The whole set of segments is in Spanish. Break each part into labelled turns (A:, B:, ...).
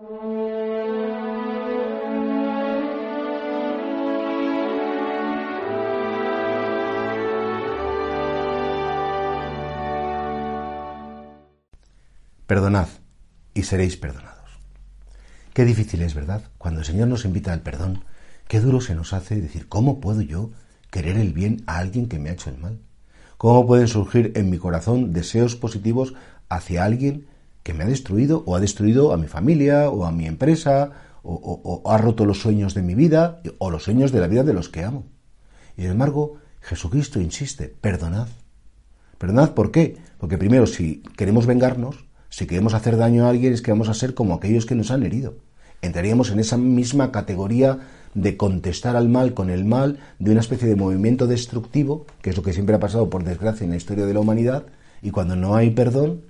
A: Perdonad y seréis perdonados. Qué difícil es, ¿verdad? Cuando el Señor nos invita al perdón, qué duro se nos hace decir, ¿cómo puedo yo querer el bien a alguien que me ha hecho el mal? ¿Cómo pueden surgir en mi corazón deseos positivos hacia alguien me ha destruido o ha destruido a mi familia o a mi empresa o, ha roto los sueños de mi vida o los sueños de la vida de los que amo? Y sin embargo, Jesucristo insiste, perdonad. Perdonad, ¿por qué? Porque primero, si queremos vengarnos, si queremos hacer daño a alguien es que vamos a ser como aquellos que nos han herido. Entraríamos en esa misma categoría de contestar al mal con el mal, de una especie de movimiento destructivo, que es lo que siempre ha pasado por desgracia en la historia de la humanidad, y cuando no hay perdón,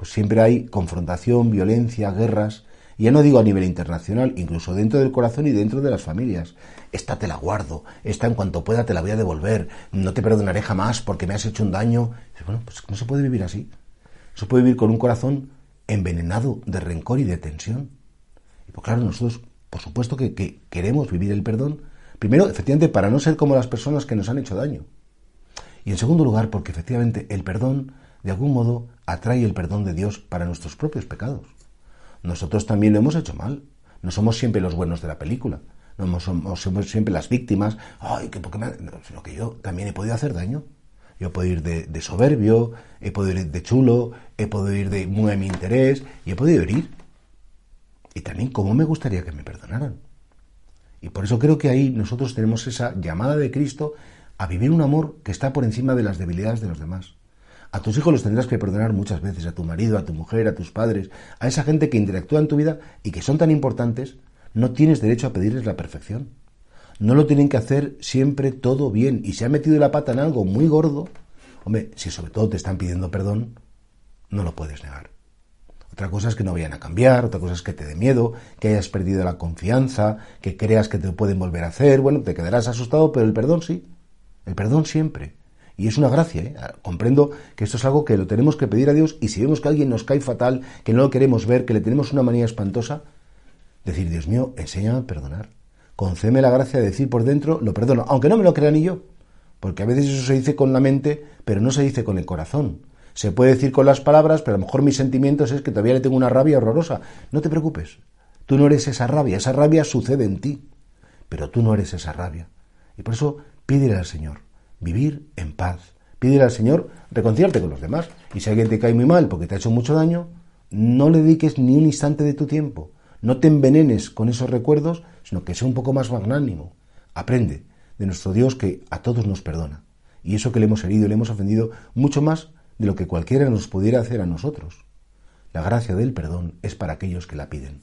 A: pues siempre hay confrontación, violencia, guerras, ya no digo a nivel internacional, incluso dentro del corazón y dentro de las familias. Esta te la guardo, esta en cuanto pueda te la voy a devolver, no te perdonaré jamás porque me has hecho un daño. Bueno, pues no se puede vivir así. Se puede vivir con un corazón envenenado de rencor y de tensión. Y pues claro, nosotros, por supuesto que, que queremos vivir el perdón, primero, efectivamente, para no ser como las personas que nos han hecho daño. Y en segundo lugar, porque efectivamente el perdón, de algún modo, atrae el perdón de Dios para nuestros propios pecados. Nosotros también lo hemos hecho mal. No somos siempre los buenos de la película. No somos, siempre las víctimas. Ay, que porque me... sino que yo también he podido hacer daño. Yo puedo ir de, soberbio, he podido ir de chulo, he podido ir de muy a mi interés y he podido herir. Y también cómo me gustaría que me perdonaran. Y por eso creo que ahí nosotros tenemos esa llamada de Cristo a vivir un amor que está por encima de las debilidades de los demás. A tus hijos los tendrás que perdonar muchas veces, a tu marido, a tu mujer, a tus padres, a esa gente que interactúa en tu vida y que son tan importantes, no tienes derecho a pedirles la perfección no lo tienen que hacer siempre todo bien. Y si ha metido la pata en algo muy gordo, hombre, si sobre todo te están pidiendo perdón, no lo puedes negar. Otra cosa es que no vayan a cambiar, otra cosa es que te dé miedo, que hayas perdido la confianza, que creas que te pueden volver a hacer. Bueno, te quedarás asustado, pero el perdón sí. El perdón siempre. Y es una gracia, ¿eh? Comprendo que esto es algo que lo tenemos que pedir a Dios y si vemos que alguien nos cae fatal, que no lo queremos ver, que le tenemos una manía espantosa, decir, Dios mío, enséñame a perdonar concéme la gracia de decir por dentro, lo perdono, aunque no me lo crea ni yo, porque a veces eso se dice con la mente, pero no se dice con el corazón. Se puede decir con las palabras, pero a lo mejor mis sentimientos es que todavía le tengo una rabia horrorosa. No te preocupes, tú no eres esa rabia, esa rabia sucede en ti, pero tú no eres esa rabia. Y por eso pídele al Señor vivir en paz. Pídele al Señor reconciliarte con los demás. Y si alguien te cae muy mal porque te ha hecho mucho daño, no le dediques ni un instante de tu tiempo. No te envenenes con esos recuerdos, sino que sea un poco más magnánimo. Aprende de nuestro Dios que a todos nos perdona. Y eso que le hemos herido y le hemos ofendido mucho más de lo que cualquiera nos pudiera hacer a nosotros. La gracia del perdón es para aquellos que la piden.